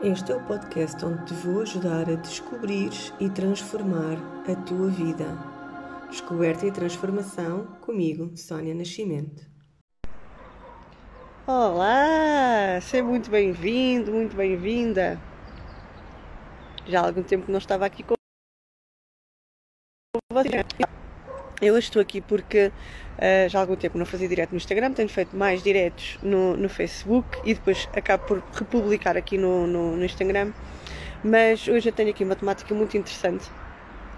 Este é o podcast onde te vou ajudar a descobrir e transformar a tua vida. Descoberta e transformação comigo, Sónia Nascimento. Olá, seja muito bem-vindo, muito bem-vinda. Já há algum tempo que não estava aqui com você. Eu hoje estou aqui porque uh, já há algum tempo não fazia direto no Instagram, tenho feito mais diretos no, no Facebook e depois acabo por republicar aqui no, no, no Instagram. Mas hoje eu tenho aqui uma temática muito interessante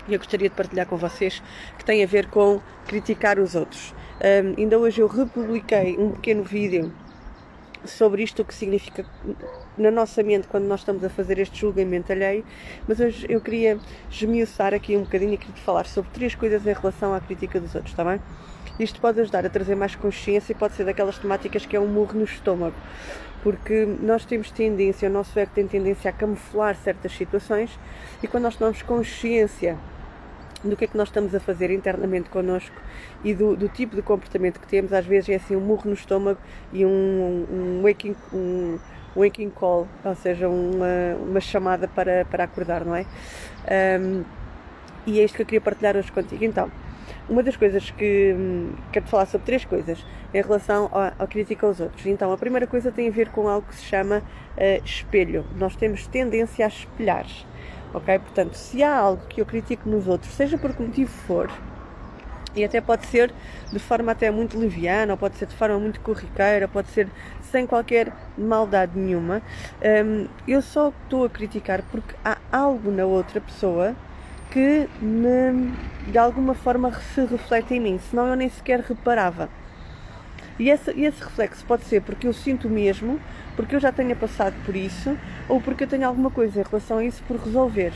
e eu gostaria de partilhar com vocês que tem a ver com criticar os outros. Um, ainda hoje eu republiquei um pequeno vídeo sobre isto, o que significa na nossa mente quando nós estamos a fazer este julgamento alheio, mas hoje eu queria esmiuçar aqui um bocadinho e queria falar sobre três coisas em relação à crítica dos outros, está bem? Isto pode ajudar a trazer mais consciência e pode ser daquelas temáticas que é um murro no estômago, porque nós temos tendência, o nosso ego tem tendência a camuflar certas situações e quando nós tomamos consciência do que é que nós estamos a fazer internamente connosco e do, do, tipo de comportamento que temos, às vezes é assim um murro no estômago e um, um, waking, um waking call, ou seja, uma, uma chamada para, para acordar, não é? Um, e é isto que eu queria partilhar hoje contigo. Então, uma das coisas que hum, quero falar sobre três coisas em relação à, à, crítica aos outros. Então, a primeira coisa tem a ver com algo que se chama uh, espelho. Nós temos tendência a espelhar ok? Portanto, se há algo que eu critico nos outros, seja por que motivo for, e até pode ser de forma até muito leviana, ou pode ser de forma muito corriqueira, pode ser sem qualquer maldade nenhuma, um, eu só estou a criticar porque há algo na outra pessoa que me, de alguma forma se reflete em mim, senão eu nem sequer reparava. E esse, esse reflexo pode ser porque eu sinto mesmo, porque eu já tenha passado por isso, ou porque eu tenho alguma coisa em relação a isso por resolver,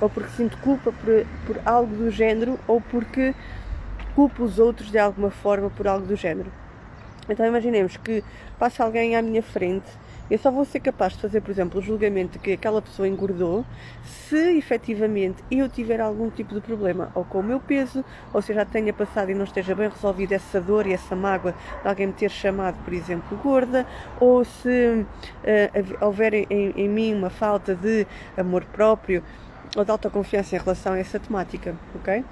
ou porque sinto culpa por, por algo do género, ou porque culpo os outros de alguma forma por algo do género. Então imaginemos que passa alguém à minha frente eu só vou ser capaz de fazer, por exemplo, o julgamento de que aquela pessoa engordou se efetivamente eu tiver algum tipo de problema, ou com o meu peso, ou se eu já tenha passado e não esteja bem resolvida essa dor e essa mágoa de alguém me ter chamado, por exemplo, gorda, ou se uh, houver em, em mim uma falta de amor próprio ou de autoconfiança em relação a essa temática, ok?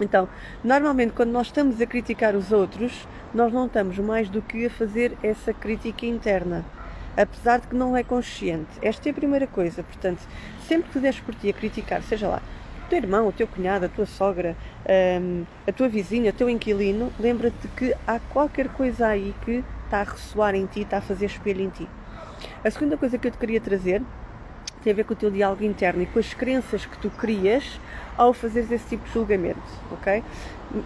Então, normalmente quando nós estamos a criticar os outros, nós não estamos mais do que a fazer essa crítica interna apesar de que não é consciente. Esta é a primeira coisa, portanto, sempre que des por ti a criticar, seja lá, o teu irmão, o teu cunhado, a tua sogra, um, a tua vizinha, o teu inquilino, lembra-te que há qualquer coisa aí que está a ressoar em ti, está a fazer espelho em ti. A segunda coisa que eu te queria trazer tem a ver com o teu diálogo interno e com as crenças que tu crias ao fazeres esse tipo de julgamento, ok?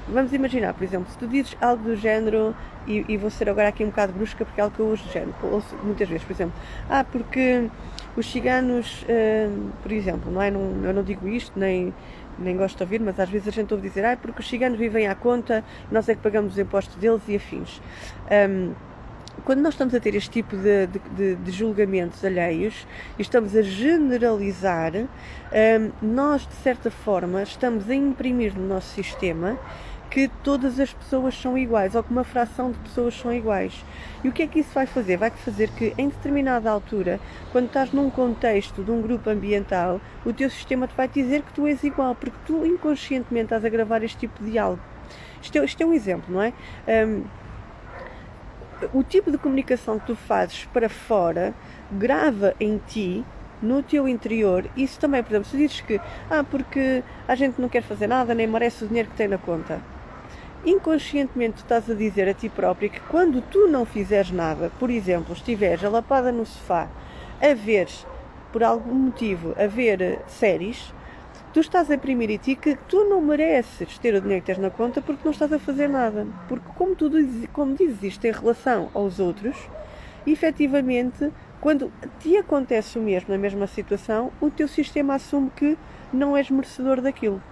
Vamos imaginar, por exemplo, se tu dizes algo do género, e, e vou ser agora aqui um bocado brusca porque é algo que eu uso do género, ouço muitas vezes, por exemplo, ah, porque os ciganos, uh, por exemplo, não é? Não, eu não digo isto, nem, nem gosto de ouvir, mas às vezes a gente ouve dizer, ah, porque os ciganos vivem à conta, nós é que pagamos os impostos deles e afins. Um, quando nós estamos a ter este tipo de, de, de julgamentos alheios e estamos a generalizar, um, nós de certa forma estamos a imprimir no nosso sistema que todas as pessoas são iguais ou que uma fração de pessoas são iguais. E o que é que isso vai fazer? Vai fazer que em determinada altura, quando estás num contexto de um grupo ambiental, o teu sistema te vai dizer que tu és igual, porque tu inconscientemente estás a gravar este tipo de diálogo. Isto é, isto é um exemplo, não é? Um, o tipo de comunicação que tu fazes para fora grava em ti, no teu interior, isso também, por exemplo, se dizes que, ah, porque a gente não quer fazer nada, nem merece o dinheiro que tem na conta. Inconscientemente estás a dizer a ti próprio que quando tu não fizeres nada, por exemplo, estiveres alapada no sofá a ver, por algum motivo, a ver séries, tu estás a imprimir ti que tu não mereces ter o dinheiro que tens na conta porque não estás a fazer nada. Porque como tu dizes, como dizes isto em relação aos outros, efetivamente, quando te acontece o mesmo na mesma situação, o teu sistema assume que não és merecedor daquilo.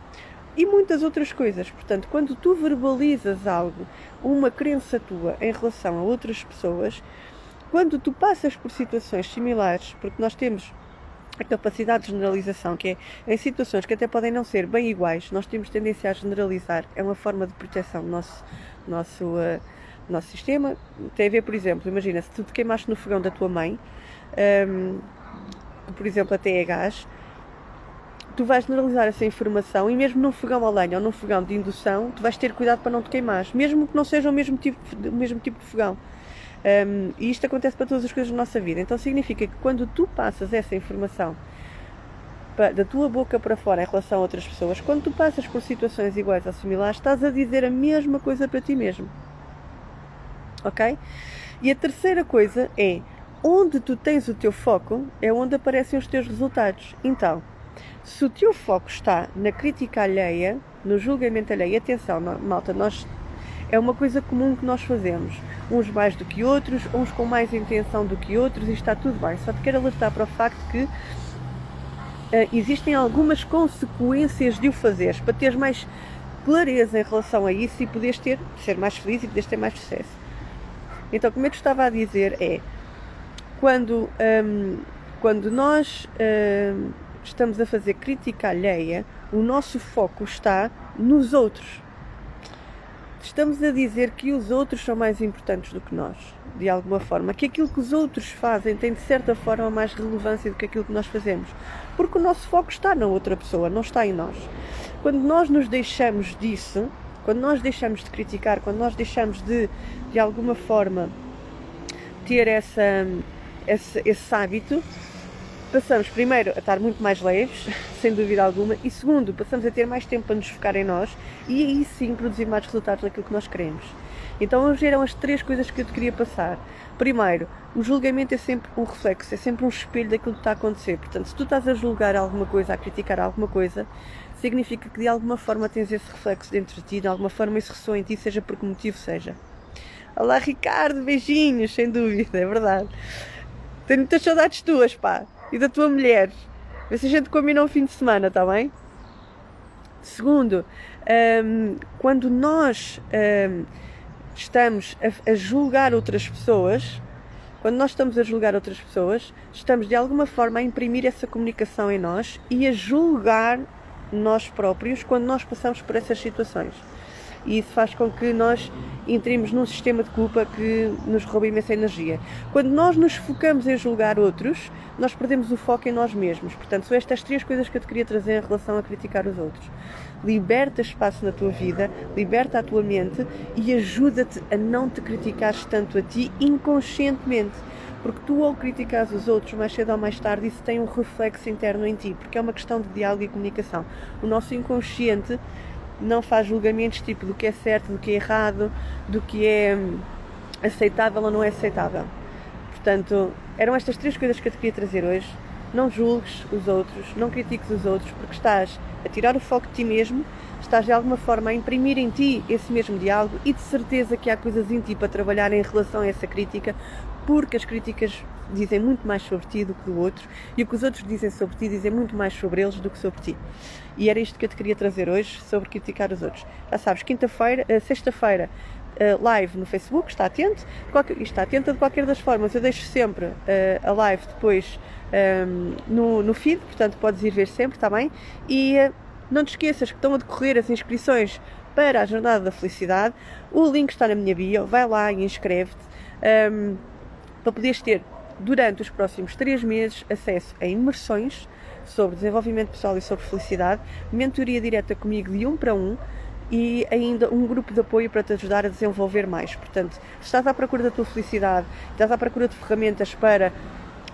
E muitas outras coisas. Portanto, quando tu verbalizas algo, uma crença tua em relação a outras pessoas, quando tu passas por situações similares, porque nós temos a capacidade de generalização, que é em situações que até podem não ser bem iguais, nós temos tendência a generalizar, é uma forma de proteção do nosso, nosso, uh, nosso sistema. Tem a ver, por exemplo, imagina, se tu te queimaste no fogão da tua mãe, um, que, por exemplo, até é gás, tu vais generalizar essa informação e mesmo num fogão a lenha ou num fogão de indução, tu vais ter cuidado para não te queimar, mesmo que não seja o mesmo tipo, o mesmo tipo de fogão. Um, e isto acontece para todas as coisas da nossa vida. Então significa que quando tu passas essa informação da tua boca para fora em relação a outras pessoas, quando tu passas por situações iguais ou similares, estás a dizer a mesma coisa para ti mesmo. Ok? E a terceira coisa é onde tu tens o teu foco é onde aparecem os teus resultados. Então, se o teu foco está na crítica alheia, no julgamento alheio, atenção, malta, nós é uma coisa comum que nós fazemos, uns mais do que outros, uns com mais intenção do que outros, e está tudo bem. Só te quero alertar para o facto que uh, existem algumas consequências de o fazeres, para teres mais clareza em relação a isso e poderes ter, ser mais feliz e poderes ter mais sucesso. Então, como eu te estava a dizer, é quando, um, quando nós um, estamos a fazer crítica alheia, o nosso foco está nos outros. Estamos a dizer que os outros são mais importantes do que nós, de alguma forma. Que aquilo que os outros fazem tem, de certa forma, mais relevância do que aquilo que nós fazemos. Porque o nosso foco está na outra pessoa, não está em nós. Quando nós nos deixamos disso, quando nós deixamos de criticar, quando nós deixamos de, de alguma forma, ter essa, esse, esse hábito, passamos primeiro a estar muito mais leves, sem dúvida alguma, e segundo, passamos a ter mais tempo para nos focar em nós e aí sim produzir mais resultados daquilo que nós queremos. Então hoje eram as três coisas que eu te queria passar. Primeiro, o julgamento é sempre um reflexo, é sempre um espelho daquilo que está a acontecer. Portanto, se tu estás a julgar alguma coisa, a criticar alguma coisa, significa que de alguma forma tens esse reflexo dentro de ti, de alguma forma isso ressoa em ti, seja por que motivo seja. Olá Ricardo, beijinhos, sem dúvida, é verdade. Tenho muitas saudades tuas, pá e da tua mulher. Vê se a gente combina um fim de semana, está bem? Segundo, um, quando nós um, estamos a, a julgar outras pessoas, quando nós estamos a julgar outras pessoas, estamos de alguma forma a imprimir essa comunicação em nós e a julgar nós próprios quando nós passamos por essas situações e isso faz com que nós entremos num sistema de culpa que nos rouba imensa energia. Quando nós nos focamos em julgar outros, nós perdemos o foco em nós mesmos. Portanto, são estas três coisas que eu te queria trazer em relação a criticar os outros. Liberta espaço na tua vida, liberta a tua mente e ajuda-te a não te criticares tanto a ti inconscientemente. Porque tu, ao criticares os outros, mais cedo ou mais tarde, isso tem um reflexo interno em ti, porque é uma questão de diálogo e comunicação. O nosso inconsciente não faz julgamentos tipo do que é certo, do que é errado, do que é hum, aceitável ou não é aceitável. Portanto, eram estas três coisas que eu te queria trazer hoje. Não julgues os outros, não critiques os outros, porque estás a tirar o foco de ti mesmo, estás de alguma forma a imprimir em ti esse mesmo diálogo e de certeza que há coisas em ti para trabalhar em relação a essa crítica, porque as críticas dizem muito mais sobre ti do que o outro e o que os outros dizem sobre ti dizem muito mais sobre eles do que sobre ti. E era isto que eu te queria trazer hoje sobre criticar os outros. Já sabes, quinta-feira, eh, sexta-feira, eh, live no Facebook, está atento, qualquer, está atenta de qualquer das formas. Eu deixo sempre eh, a live depois ehm, no, no feed, portanto podes ir ver sempre, está bem? E não te esqueças que estão a decorrer as inscrições para a Jornada da Felicidade. O link está na minha bio, vai lá e inscreve-te um, ehm, para poderes ter durante os próximos três meses acesso a imersões sobre desenvolvimento pessoal e sobre felicidade, mentoria direta comigo de um para um e ainda um grupo de apoio para te ajudar a desenvolver mais. Portanto, se estás à procura da tua felicidade, estás à procura de ferramentas para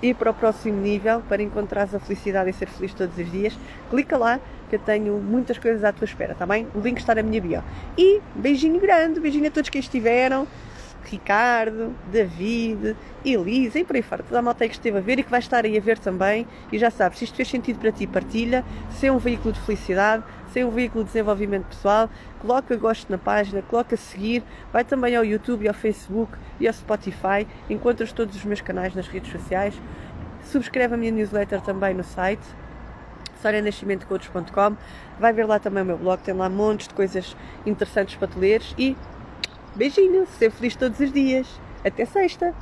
ir para o próximo nível, para encontrares a felicidade e ser feliz todos os dias, clica lá que eu tenho muitas coisas à tua espera, tá bem? O link está na minha bio. E beijinho grande, beijinho a todos que estiveram. Ricardo, David, Elisa e por aí fora. Toda a malta que esteve a ver e que vai estar aí a ver também. E já sabes, se isto fez sentido para ti, partilha. Se é um veículo de felicidade, se é um veículo de desenvolvimento pessoal, coloca gosto na página, coloca seguir. Vai também ao YouTube e ao Facebook e ao Spotify. Encontras todos os meus canais nas redes sociais. Subscreve a minha newsletter também no site sorianascimentocoach.com vai ver lá também o meu blog, tem lá montes de coisas interessantes para te leres e Beijinho, ser feliz todos os dias. Até sexta!